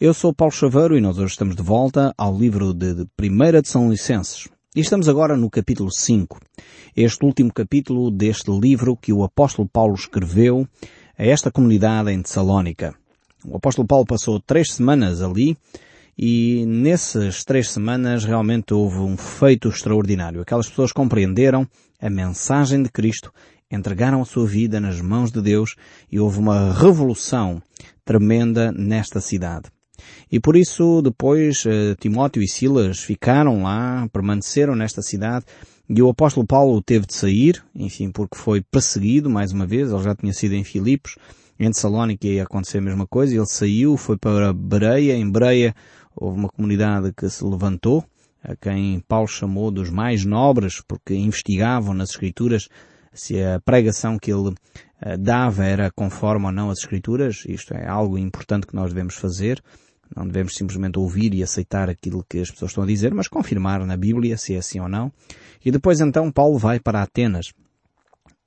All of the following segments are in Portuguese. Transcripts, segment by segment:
Eu sou Paulo Chaveiro e nós hoje estamos de volta ao livro de, de Primeira de São Licenses. E estamos agora no capítulo 5. Este último capítulo deste livro que o apóstolo Paulo escreveu a esta comunidade em Tessalónica. O apóstolo Paulo passou três semanas ali e nessas três semanas realmente houve um feito extraordinário. Aquelas pessoas compreenderam a mensagem de Cristo, entregaram a sua vida nas mãos de Deus e houve uma revolução tremenda nesta cidade. E por isso depois eh, Timóteo e Silas ficaram lá, permaneceram nesta cidade e o apóstolo Paulo teve de sair, enfim, porque foi perseguido mais uma vez, ele já tinha sido em Filipos, em Tessalónica ia acontecer a mesma coisa, ele saiu, foi para Bereia, em Bereia houve uma comunidade que se levantou, a quem Paulo chamou dos mais nobres, porque investigavam nas escrituras se a pregação que ele uh, dava era conforme ou não as escrituras, isto é algo importante que nós devemos fazer, não devemos simplesmente ouvir e aceitar aquilo que as pessoas estão a dizer, mas confirmar na Bíblia se é assim ou não. E depois então Paulo vai para Atenas.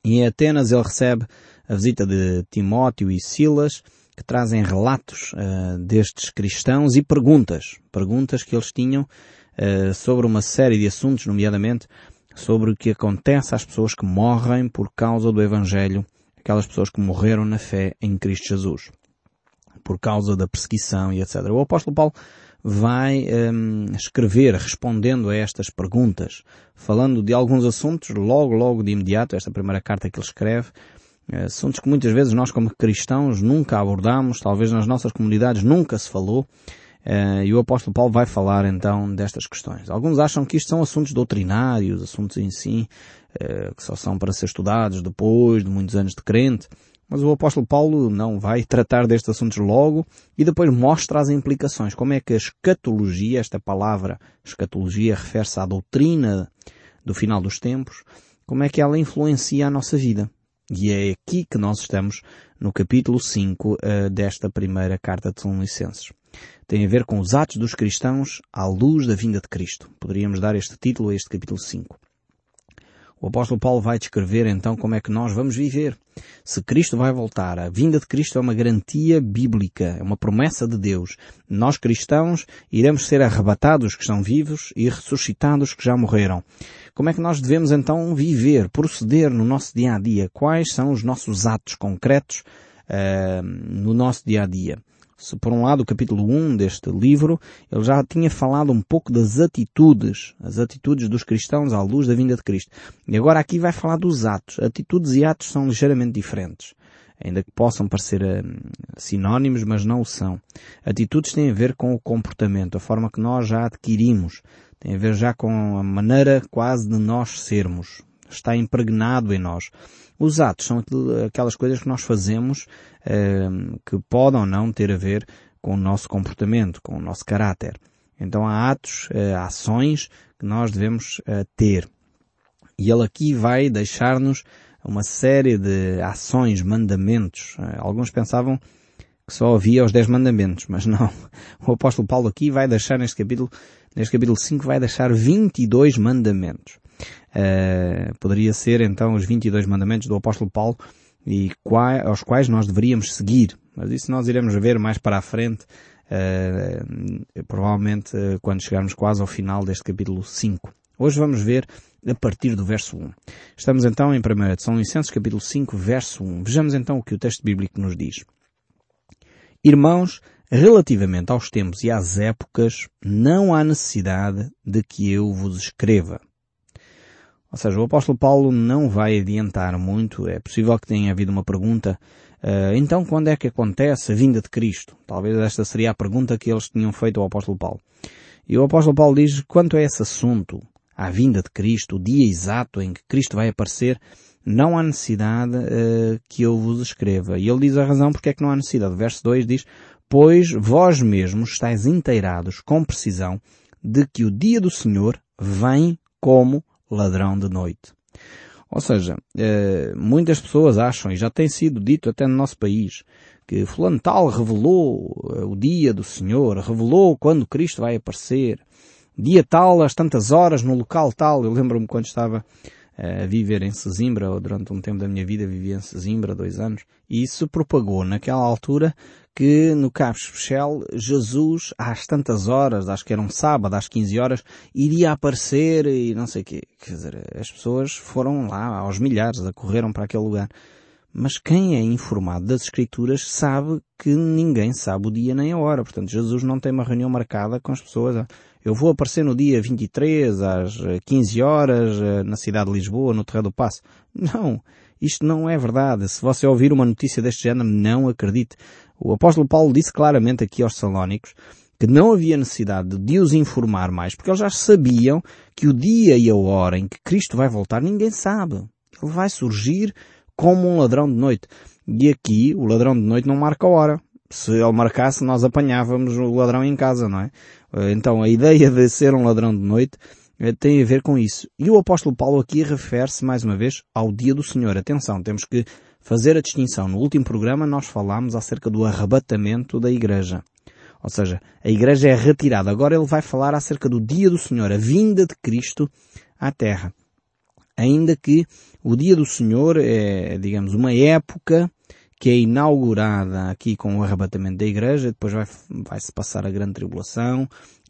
E em Atenas ele recebe a visita de Timóteo e Silas, que trazem relatos uh, destes cristãos e perguntas. Perguntas que eles tinham uh, sobre uma série de assuntos, nomeadamente sobre o que acontece às pessoas que morrem por causa do Evangelho, aquelas pessoas que morreram na fé em Cristo Jesus por causa da perseguição e etc. O apóstolo Paulo vai um, escrever respondendo a estas perguntas, falando de alguns assuntos logo, logo de imediato, esta primeira carta que ele escreve, assuntos que muitas vezes nós como cristãos nunca abordamos, talvez nas nossas comunidades nunca se falou, uh, e o apóstolo Paulo vai falar então destas questões. Alguns acham que isto são assuntos doutrinários, assuntos em si, uh, que só são para ser estudados depois de muitos anos de crente, mas o apóstolo Paulo não vai tratar destes assuntos logo e depois mostra as implicações. Como é que a escatologia, esta palavra escatologia refere-se à doutrina do final dos tempos, como é que ela influencia a nossa vida. E é aqui que nós estamos no capítulo 5 uh, eh, desta primeira carta de São Licenses. Tem a ver com os atos dos cristãos à luz da vinda de Cristo. Poderíamos dar este título a este capítulo 5. O apóstolo Paulo vai descrever então como é que nós vamos viver. Se Cristo vai voltar, a vinda de Cristo é uma garantia bíblica, é uma promessa de Deus. Nós cristãos iremos ser arrebatados que estão vivos e ressuscitados que já morreram. Como é que nós devemos então viver, proceder no nosso dia a dia? Quais são os nossos atos concretos uh, no nosso dia a dia? Se por um lado o capítulo 1 deste livro, ele já tinha falado um pouco das atitudes, as atitudes dos cristãos à luz da vinda de Cristo. E agora aqui vai falar dos atos. Atitudes e atos são ligeiramente diferentes. Ainda que possam parecer hum, sinónimos, mas não o são. Atitudes têm a ver com o comportamento, a forma que nós já adquirimos. Tem a ver já com a maneira quase de nós sermos. Está impregnado em nós. Os atos são aquelas coisas que nós fazemos uh, que podem ou não ter a ver com o nosso comportamento, com o nosso caráter. Então há atos, uh, ações que nós devemos uh, ter. E ele aqui vai deixar-nos uma série de ações, mandamentos. alguns pensavam que só havia os dez mandamentos, mas não. O apóstolo Paulo aqui vai deixar neste capítulo, neste capítulo 5 vai deixar 22 mandamentos. Uh, poderia ser então os 22 mandamentos do apóstolo Paulo e quais, aos quais nós deveríamos seguir. Mas isso nós iremos ver mais para a frente, uh, provavelmente uh, quando chegarmos quase ao final deste capítulo 5. Hoje vamos ver a partir do verso 1. Estamos então em 1 de São Licenses, capítulo 5, verso 1. Vejamos então o que o texto bíblico nos diz. Irmãos, relativamente aos tempos e às épocas, não há necessidade de que eu vos escreva ou seja, o apóstolo Paulo não vai adiantar muito. É possível que tenha havido uma pergunta. Uh, então, quando é que acontece a vinda de Cristo? Talvez esta seria a pergunta que eles tinham feito ao apóstolo Paulo. E o apóstolo Paulo diz, quanto a esse assunto, a vinda de Cristo, o dia exato em que Cristo vai aparecer, não há necessidade uh, que eu vos escreva. E ele diz a razão porque é que não há necessidade. Verso 2 diz, pois vós mesmos estáis inteirados com precisão de que o dia do Senhor vem como ladrão de noite. Ou seja, eh, muitas pessoas acham, e já tem sido dito até no nosso país, que fulano tal revelou eh, o dia do Senhor, revelou quando Cristo vai aparecer, dia tal, às tantas horas, no local tal. Eu lembro-me quando estava a viver em Sesimbra, ou durante um tempo da minha vida vivi em Sesimbra, dois anos, e isso propagou naquela altura que no Cabo Especial Jesus, às tantas horas, acho que era um sábado, às 15 horas, iria aparecer e não sei o quê. Quer dizer, as pessoas foram lá aos milhares, acorreram para aquele lugar. Mas quem é informado das Escrituras sabe que ninguém sabe o dia nem a hora. Portanto, Jesus não tem uma reunião marcada com as pessoas. Eu vou aparecer no dia 23, às 15 horas, eh, na cidade de Lisboa, no Terreiro do Passo. Não. Isto não é verdade. Se você ouvir uma notícia deste género, não acredite. O apóstolo Paulo disse claramente aqui aos Salónicos que não havia necessidade de os informar mais, porque eles já sabiam que o dia e a hora em que Cristo vai voltar, ninguém sabe. Ele vai surgir como um ladrão de noite. E aqui o ladrão de noite não marca a hora. Se ele marcasse, nós apanhávamos o ladrão em casa, não é? Então a ideia de ser um ladrão de noite eh, tem a ver com isso. E o apóstolo Paulo aqui refere-se mais uma vez ao dia do Senhor. Atenção, temos que fazer a distinção. No último programa nós falámos acerca do arrebatamento da igreja. Ou seja, a igreja é retirada. Agora ele vai falar acerca do dia do Senhor, a vinda de Cristo à terra. Ainda que o dia do Senhor é, digamos, uma época que é inaugurada aqui com o arrebatamento da igreja, depois vai, vai se passar a grande tribulação,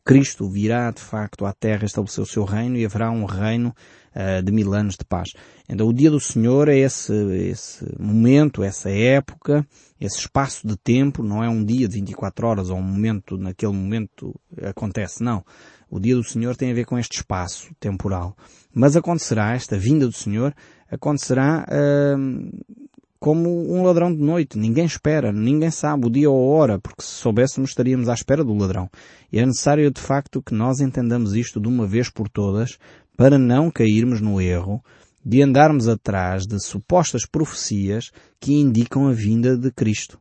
Cristo virá de facto à terra estabelecer o seu reino e haverá um reino uh, de mil anos de paz. Então o dia do Senhor é esse, esse momento, essa época, esse espaço de tempo, não é um dia de 24 horas ou um momento, naquele momento acontece, não. O dia do Senhor tem a ver com este espaço temporal. Mas acontecerá, esta vinda do Senhor, acontecerá uh, como um ladrão de noite. Ninguém espera, ninguém sabe o dia ou a hora, porque se soubéssemos estaríamos à espera do ladrão. E é necessário de facto que nós entendamos isto de uma vez por todas, para não cairmos no erro de andarmos atrás de supostas profecias que indicam a vinda de Cristo.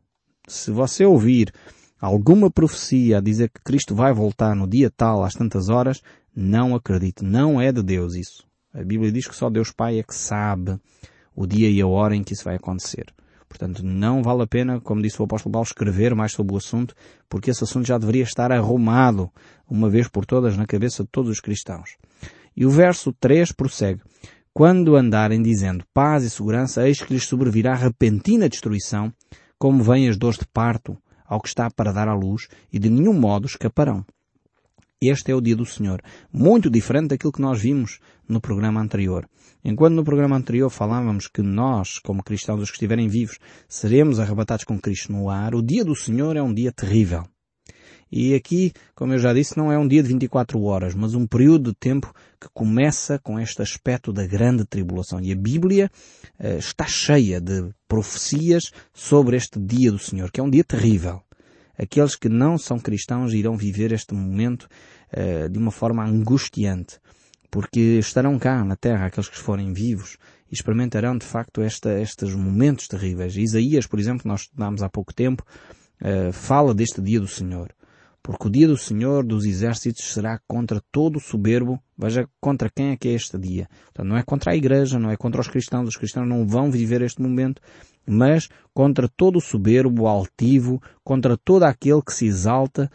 Se você ouvir alguma profecia a dizer que Cristo vai voltar no dia tal, às tantas horas, não acredite. Não é de Deus isso. A Bíblia diz que só Deus Pai é que sabe o dia e a hora em que isso vai acontecer. Portanto, não vale a pena, como disse o apóstolo Paulo, escrever mais sobre o assunto, porque esse assunto já deveria estar arrumado, uma vez por todas, na cabeça de todos os cristãos. E o verso 3 prossegue. Quando andarem dizendo paz e segurança, eis que lhes sobrevirá repentina destruição, como vêm as dores de parto ao que está para dar à luz, e de nenhum modo escaparão. Este é o dia do Senhor. Muito diferente daquilo que nós vimos no programa anterior. Enquanto no programa anterior falávamos que nós, como cristãos, os que estiverem vivos, seremos arrebatados com Cristo no ar, o dia do Senhor é um dia terrível. E aqui, como eu já disse, não é um dia de 24 horas, mas um período de tempo que começa com este aspecto da grande tribulação. E a Bíblia uh, está cheia de profecias sobre este dia do Senhor, que é um dia terrível aqueles que não são cristãos irão viver este momento uh, de uma forma angustiante, porque estarão cá na terra aqueles que forem vivos e experimentarão de facto esta, estes momentos terríveis. Isaías, por exemplo, nós estudámos há pouco tempo, uh, fala deste dia do Senhor. Porque o dia do Senhor dos exércitos será contra todo o soberbo. Veja contra quem é que é este dia. Portanto, não é contra a igreja, não é contra os cristãos. Os cristãos não vão viver este momento mas contra todo o soberbo, altivo, contra todo aquele que se exalta,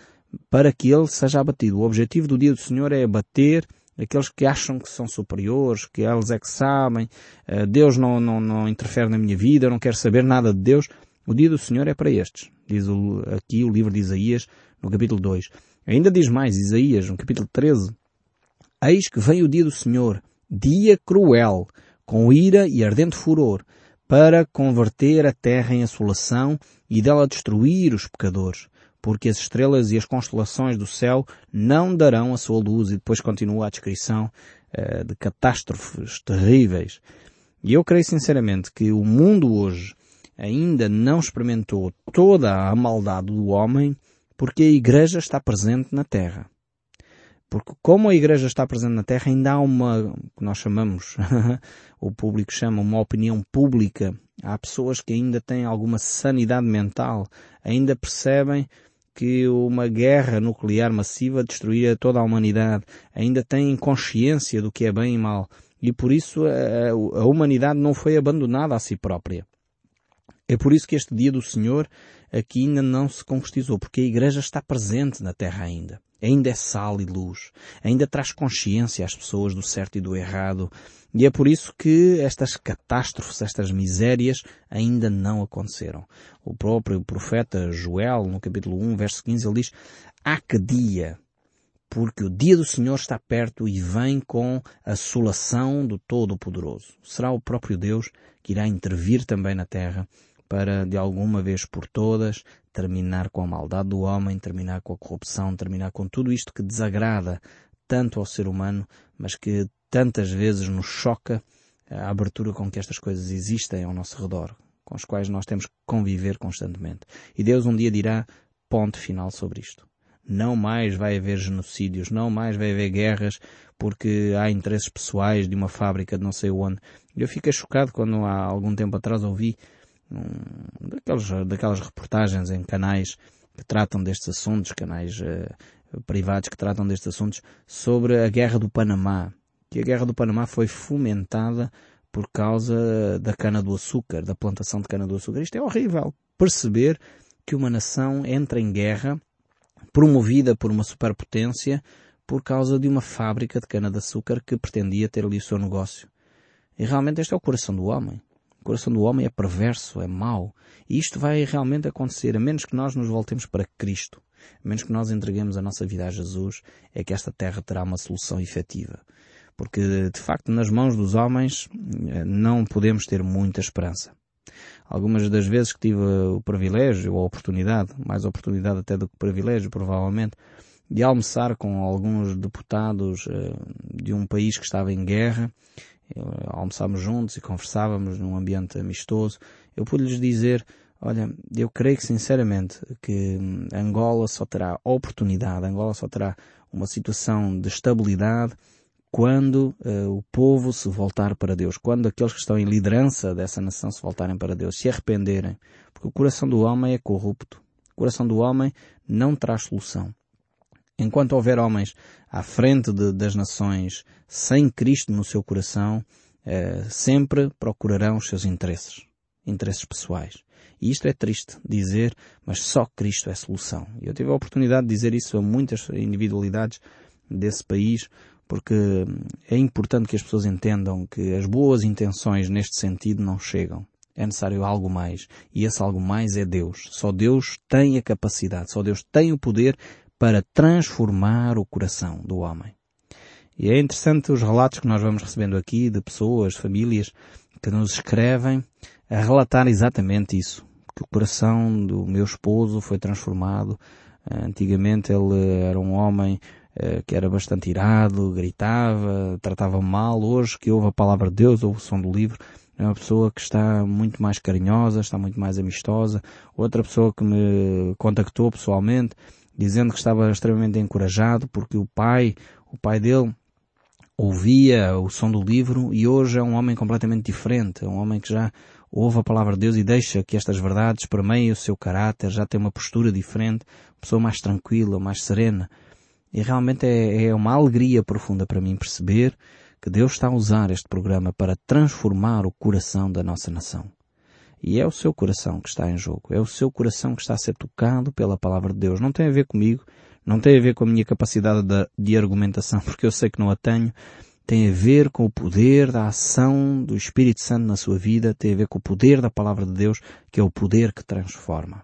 para que ele seja abatido. O objetivo do dia do Senhor é abater aqueles que acham que são superiores, que eles é que sabem, eh, Deus não, não, não interfere na minha vida, eu não quero saber nada de Deus. O dia do Senhor é para estes, diz aqui o livro de Isaías, no capítulo 2. Ainda diz mais, Isaías, no capítulo 13, Eis que vem o dia do Senhor, dia cruel, com ira e ardente furor, para converter a terra em assolação e dela destruir os pecadores, porque as estrelas e as constelações do céu não darão a sua luz. E depois continua a descrição uh, de catástrofes terríveis. E eu creio sinceramente que o mundo hoje ainda não experimentou toda a maldade do homem porque a Igreja está presente na Terra. Porque como a Igreja está presente na Terra, ainda há uma, que nós chamamos, o público chama uma opinião pública. Há pessoas que ainda têm alguma sanidade mental, ainda percebem que uma guerra nuclear massiva destruía toda a humanidade, ainda têm consciência do que é bem e mal. E por isso a, a humanidade não foi abandonada a si própria. É por isso que este dia do Senhor aqui ainda não se concretizou, porque a Igreja está presente na Terra ainda. Ainda é sal e luz. Ainda traz consciência às pessoas do certo e do errado. E é por isso que estas catástrofes, estas misérias ainda não aconteceram. O próprio profeta Joel, no capítulo 1, verso 15, ele diz, há que dia porque o dia do Senhor está perto e vem com a assolação do Todo-Poderoso. Será o próprio Deus que irá intervir também na terra para, de alguma vez por todas, terminar com a maldade do homem, terminar com a corrupção, terminar com tudo isto que desagrada tanto ao ser humano, mas que tantas vezes nos choca a abertura com que estas coisas existem ao nosso redor, com as quais nós temos que conviver constantemente. E Deus um dia dirá ponto final sobre isto não mais vai haver genocídios, não mais vai haver guerras porque há interesses pessoais de uma fábrica de não sei onde. Eu fiquei chocado quando há algum tempo atrás ouvi um, daqueles, daquelas reportagens em canais que tratam destes assuntos, canais uh, privados que tratam destes assuntos, sobre a guerra do Panamá. Que a guerra do Panamá foi fomentada por causa da cana-do-açúcar, da plantação de cana-do-açúcar. Isto é horrível. Perceber que uma nação entra em guerra promovida por uma superpotência por causa de uma fábrica de cana-de-açúcar que pretendia ter ali o seu negócio. E realmente este é o coração do homem. O coração do homem é perverso, é mau. E isto vai realmente acontecer, a menos que nós nos voltemos para Cristo, a menos que nós entreguemos a nossa vida a Jesus, é que esta terra terá uma solução efetiva. Porque, de facto, nas mãos dos homens eh, não podemos ter muita esperança. Algumas das vezes que tive o privilégio, ou a oportunidade, mais oportunidade até do que privilégio, provavelmente, de almoçar com alguns deputados uh, de um país que estava em guerra, almoçámos juntos e conversávamos num ambiente amistoso, eu pude-lhes dizer, olha, eu creio que sinceramente que Angola só terá oportunidade, Angola só terá uma situação de estabilidade quando uh, o povo se voltar para Deus, quando aqueles que estão em liderança dessa nação se voltarem para Deus, se arrependerem, porque o coração do homem é corrupto. O coração do homem não traz solução. Enquanto houver homens à frente de, das nações sem Cristo no seu coração, uh, sempre procurarão os seus interesses, interesses pessoais. E isto é triste dizer, mas só Cristo é solução. Eu tive a oportunidade de dizer isso a muitas individualidades desse país, porque é importante que as pessoas entendam que as boas intenções neste sentido não chegam. É necessário algo mais. E esse algo mais é Deus. Só Deus tem a capacidade, só Deus tem o poder para transformar o coração do homem. E é interessante os relatos que nós vamos recebendo aqui de pessoas, famílias, que nos escrevem a relatar exatamente isso. Que o coração do meu esposo foi transformado. Antigamente ele era um homem eh, que era bastante irado, gritava, tratava mal. Hoje que ouve a palavra de Deus, ouve o som do livro, é uma pessoa que está muito mais carinhosa, está muito mais amistosa. Outra pessoa que me contactou pessoalmente, dizendo que estava extremamente encorajado porque o pai, o pai dele, ouvia o som do livro e hoje é um homem completamente diferente. É um homem que já ouve a palavra de Deus e deixa que estas verdades permeiem o seu caráter, já tem uma postura diferente, uma pessoa mais tranquila, mais serena. E realmente é, é uma alegria profunda para mim perceber que Deus está a usar este programa para transformar o coração da nossa nação. E é o seu coração que está em jogo. É o seu coração que está a ser tocado pela palavra de Deus. Não tem a ver comigo. Não tem a ver com a minha capacidade de, de argumentação, porque eu sei que não a tenho. Tem a ver com o poder da ação do Espírito Santo na sua vida. Tem a ver com o poder da palavra de Deus, que é o poder que transforma.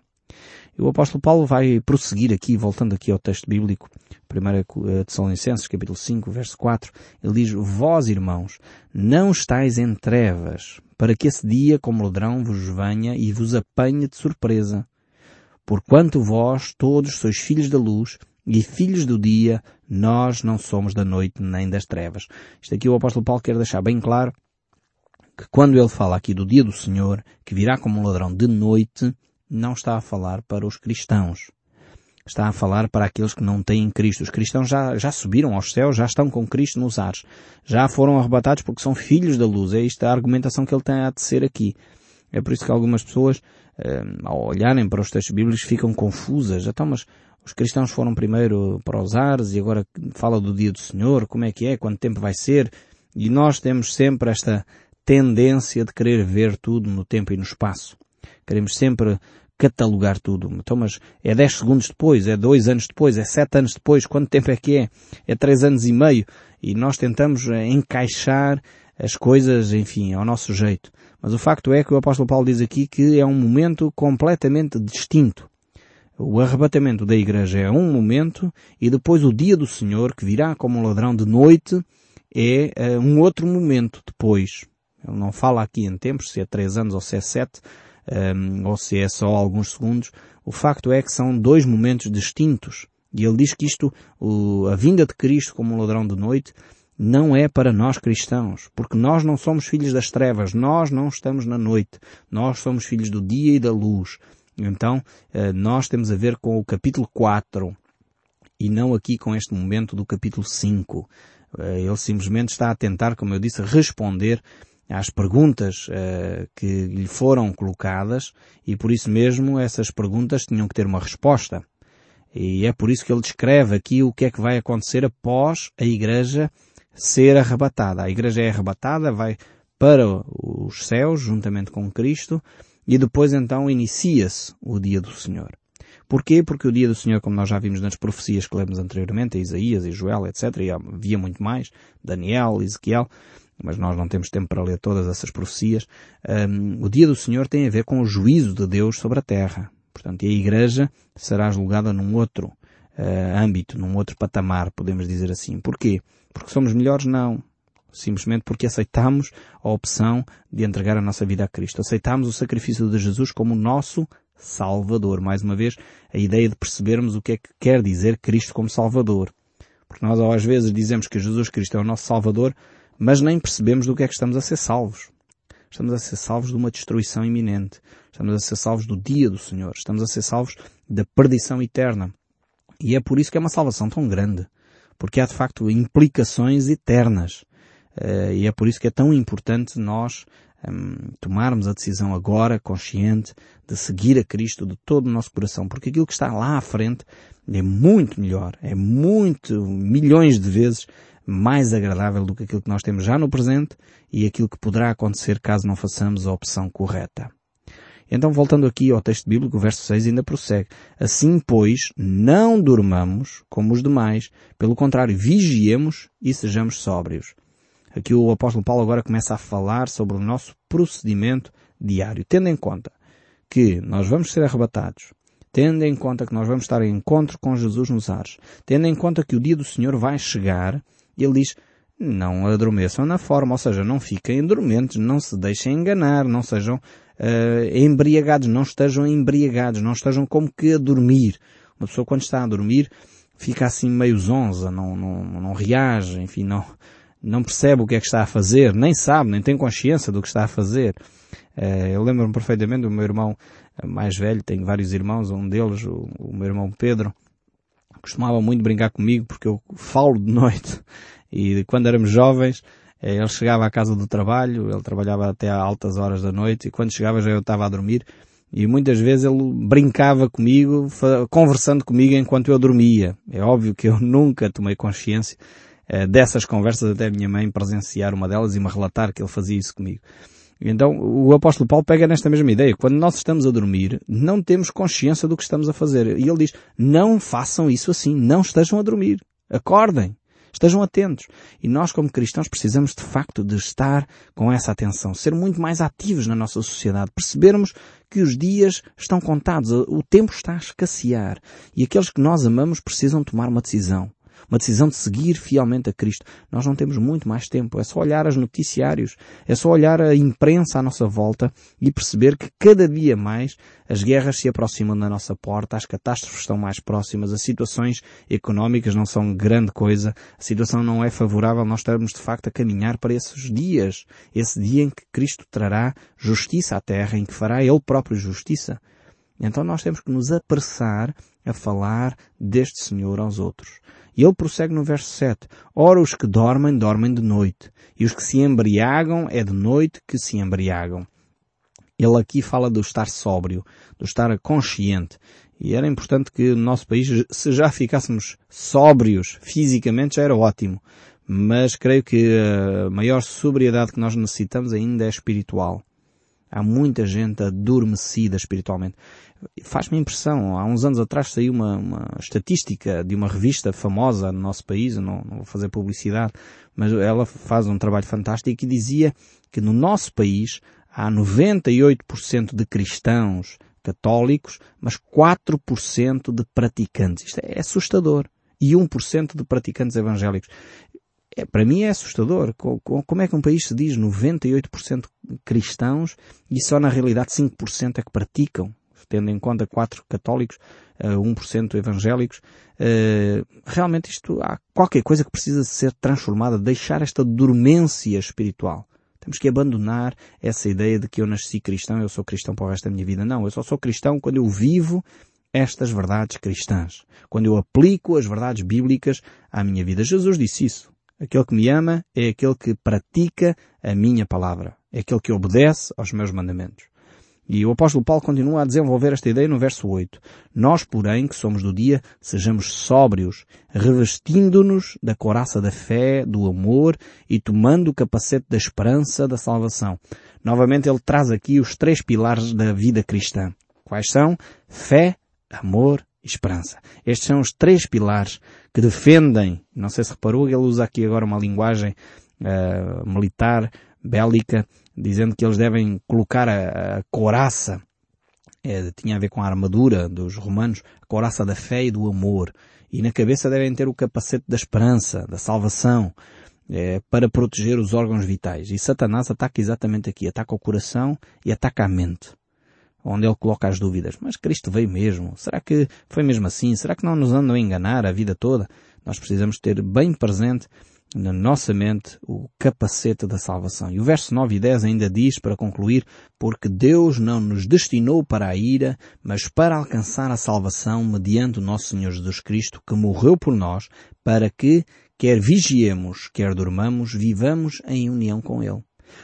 E o apóstolo Paulo vai prosseguir aqui, voltando aqui ao texto bíblico, 1 Tessalonicenses, capítulo 5, verso 4, ele diz, Vós, irmãos, não estáis em trevas, para que esse dia como ladrão vos venha e vos apanhe de surpresa. Porquanto vós todos sois filhos da luz e filhos do dia, nós não somos da noite nem das trevas. Isto aqui o apóstolo Paulo quer deixar bem claro que quando ele fala aqui do dia do Senhor, que virá como um ladrão de noite, não está a falar para os cristãos. Está a falar para aqueles que não têm Cristo. Os cristãos já, já subiram aos céus, já estão com Cristo nos ares. Já foram arrebatados porque são filhos da luz. É esta a argumentação que ele tem a tecer aqui. É por isso que algumas pessoas, eh, ao olharem para os textos bíblicos, ficam confusas. Então, mas os cristãos foram primeiro para os ares e agora fala do dia do Senhor, como é que é, quanto tempo vai ser. E nós temos sempre esta tendência de querer ver tudo no tempo e no espaço. Queremos sempre catalogar tudo. Então, mas é 10 segundos depois, é 2 anos depois, é 7 anos depois, quanto tempo é que é? É 3 anos e meio. E nós tentamos eh, encaixar as coisas, enfim, ao nosso jeito. Mas o facto é que o apóstolo Paulo diz aqui que é um momento completamente distinto. O arrebatamento da igreja é um momento e depois o dia do Senhor, que virá como um ladrão de noite, é uh, um outro momento depois. Ele não fala aqui em tempos, se é três anos ou se é sete, um, ou se é só alguns segundos. O facto é que são dois momentos distintos. E ele diz que isto, o, a vinda de Cristo como um ladrão de noite, não é para nós cristãos, porque nós não somos filhos das trevas, nós não estamos na noite, nós somos filhos do dia e da luz. Então, eh, nós temos a ver com o capítulo 4 e não aqui com este momento do capítulo 5. Eh, ele simplesmente está a tentar, como eu disse, responder às perguntas uh, que lhe foram colocadas e por isso mesmo essas perguntas tinham que ter uma resposta. E é por isso que ele descreve aqui o que é que vai acontecer após a igreja ser arrebatada. A igreja é arrebatada, vai para os céus juntamente com Cristo e depois então inicia-se o dia do Senhor. Porquê? Porque o dia do Senhor, como nós já vimos nas profecias que lemos anteriormente, a Isaías e Joel, etc., e havia muito mais, Daniel, Ezequiel, mas nós não temos tempo para ler todas essas profecias, um, o dia do Senhor tem a ver com o juízo de Deus sobre a terra. Portanto, e a Igreja será julgada num outro uh, âmbito, num outro patamar, podemos dizer assim. Porquê? Porque somos melhores? Não simplesmente porque aceitamos a opção de entregar a nossa vida a Cristo. Aceitamos o sacrifício de Jesus como nosso Salvador. Mais uma vez, a ideia de percebermos o que é que quer dizer Cristo como Salvador. Porque nós às vezes dizemos que Jesus Cristo é o nosso Salvador, mas nem percebemos do que é que estamos a ser salvos. Estamos a ser salvos de uma destruição iminente. Estamos a ser salvos do dia do Senhor. Estamos a ser salvos da perdição eterna. E é por isso que é uma salvação tão grande. Porque há de facto implicações eternas. Uh, e é por isso que é tão importante nós um, tomarmos a decisão agora, consciente, de seguir a Cristo de todo o nosso coração, porque aquilo que está lá à frente é muito melhor, é muito, milhões de vezes mais agradável do que aquilo que nós temos já no presente e aquilo que poderá acontecer caso não façamos a opção correta. Então, voltando aqui ao texto bíblico, o verso 6 ainda prossegue. Assim, pois, não dormamos como os demais, pelo contrário, vigiemos e sejamos sóbrios. Aqui o apóstolo Paulo agora começa a falar sobre o nosso procedimento diário, tendo em conta que nós vamos ser arrebatados, tendo em conta que nós vamos estar em encontro com Jesus nos ares, tendo em conta que o dia do Senhor vai chegar, ele diz, não adormeçam na forma, ou seja, não fiquem dormentes, não se deixem enganar, não sejam uh, embriagados, não estejam embriagados, não estejam como que a dormir. Uma pessoa quando está a dormir fica assim meio zonza, não, não, não reage, enfim, não, não percebe o que é que está a fazer, nem sabe, nem tem consciência do que está a fazer. Eh, eu lembro-me perfeitamente do meu irmão mais velho, tenho vários irmãos, um deles, o, o meu irmão Pedro, costumava muito brincar comigo porque eu falo de noite e quando éramos jovens eh, ele chegava à casa do trabalho, ele trabalhava até a altas horas da noite e quando chegava já eu estava a dormir e muitas vezes ele brincava comigo, conversando comigo enquanto eu dormia. É óbvio que eu nunca tomei consciência eh, dessas conversas até a minha mãe presenciar uma delas e me relatar que ele fazia isso comigo. Então, o apóstolo Paulo pega nesta mesma ideia. Quando nós estamos a dormir, não temos consciência do que estamos a fazer. E ele diz, não façam isso assim, não estejam a dormir. Acordem. Estejam atentos. E nós, como cristãos, precisamos de facto de estar com essa atenção, ser muito mais ativos na nossa sociedade, percebermos que os dias estão contados, o tempo está a escassear e aqueles que nós amamos precisam tomar uma decisão uma decisão de seguir fielmente a Cristo. Nós não temos muito mais tempo. É só olhar os noticiários, é só olhar a imprensa à nossa volta e perceber que cada dia mais as guerras se aproximam da nossa porta, as catástrofes estão mais próximas, as situações económicas não são grande coisa, a situação não é favorável, nós estamos de facto a caminhar para esses dias, esse dia em que Cristo trará justiça à terra, em que fará Ele próprio justiça. Então nós temos que nos apressar a falar deste Senhor aos outros. E ele prossegue no verso 7. Ora, os que dormem, dormem de noite. E os que se embriagam, é de noite que se embriagam. Ele aqui fala do estar sóbrio, do estar consciente. E era importante que no nosso país, se já ficássemos sóbrios fisicamente, já era ótimo. Mas creio que a maior sobriedade que nós necessitamos ainda é espiritual. Há muita gente adormecida espiritualmente. Faz-me impressão, há uns anos atrás saiu uma, uma, estatística de uma revista famosa no nosso país, não, não vou fazer publicidade, mas ela faz um trabalho fantástico e dizia que no nosso país há 98% de cristãos católicos, mas 4% de praticantes. Isto é assustador. E 1% de praticantes evangélicos. É, para mim é assustador. Como é que um país se diz 98% cristãos e só na realidade 5% é que praticam? Tendo em conta 4 católicos, 1% eh, evangélicos. Eh, realmente isto, há qualquer coisa que precisa ser transformada, deixar esta dormência espiritual. Temos que abandonar essa ideia de que eu nasci cristão, eu sou cristão para o resto da minha vida. Não, eu só sou cristão quando eu vivo estas verdades cristãs. Quando eu aplico as verdades bíblicas à minha vida. Jesus disse isso. Aquele que me ama é aquele que pratica a minha palavra. É aquele que obedece aos meus mandamentos. E o apóstolo Paulo continua a desenvolver esta ideia no verso 8. Nós, porém, que somos do dia, sejamos sóbrios, revestindo-nos da coraça da fé, do amor e tomando o capacete da esperança da salvação. Novamente ele traz aqui os três pilares da vida cristã. Quais são? Fé, amor e esperança. Estes são os três pilares que defendem, não sei se reparou, ele usa aqui agora uma linguagem uh, militar, bélica, dizendo que eles devem colocar a, a coraça, é, tinha a ver com a armadura dos romanos, a coraça da fé e do amor. E na cabeça devem ter o capacete da esperança, da salvação, é, para proteger os órgãos vitais. E Satanás ataca exatamente aqui, ataca o coração e ataca a mente. Onde ele coloca as dúvidas. Mas Cristo veio mesmo? Será que foi mesmo assim? Será que não nos andam a enganar a vida toda? Nós precisamos ter bem presente na nossa mente o capacete da salvação. E o verso 9 e 10 ainda diz, para concluir, porque Deus não nos destinou para a ira, mas para alcançar a salvação mediante o nosso Senhor Jesus Cristo, que morreu por nós, para que, quer vigiemos, quer dormamos, vivamos em união com Ele.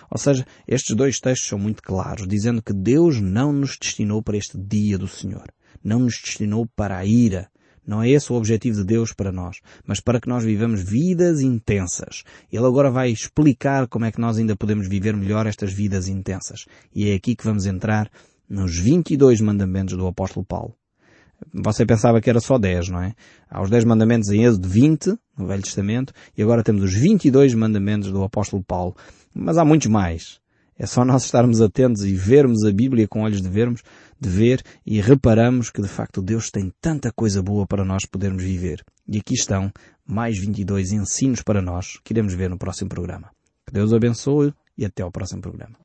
Ou seja, estes dois textos são muito claros, dizendo que Deus não nos destinou para este dia do Senhor. Não nos destinou para a ira, não é esse o objetivo de Deus para nós, mas para que nós vivamos vidas intensas. Ele agora vai explicar como é que nós ainda podemos viver melhor estas vidas intensas. E é aqui que vamos entrar nos 22 mandamentos do apóstolo Paulo. Você pensava que era só 10, não é? Há os 10 mandamentos em Êxodo 20, no Velho Testamento, e agora temos os 22 mandamentos do apóstolo Paulo. Mas há muitos mais. É só nós estarmos atentos e vermos a Bíblia com olhos de vermos, de ver e reparamos que de facto Deus tem tanta coisa boa para nós podermos viver. E aqui estão mais 22 ensinos para nós que iremos ver no próximo programa. Que Deus abençoe e até ao próximo programa.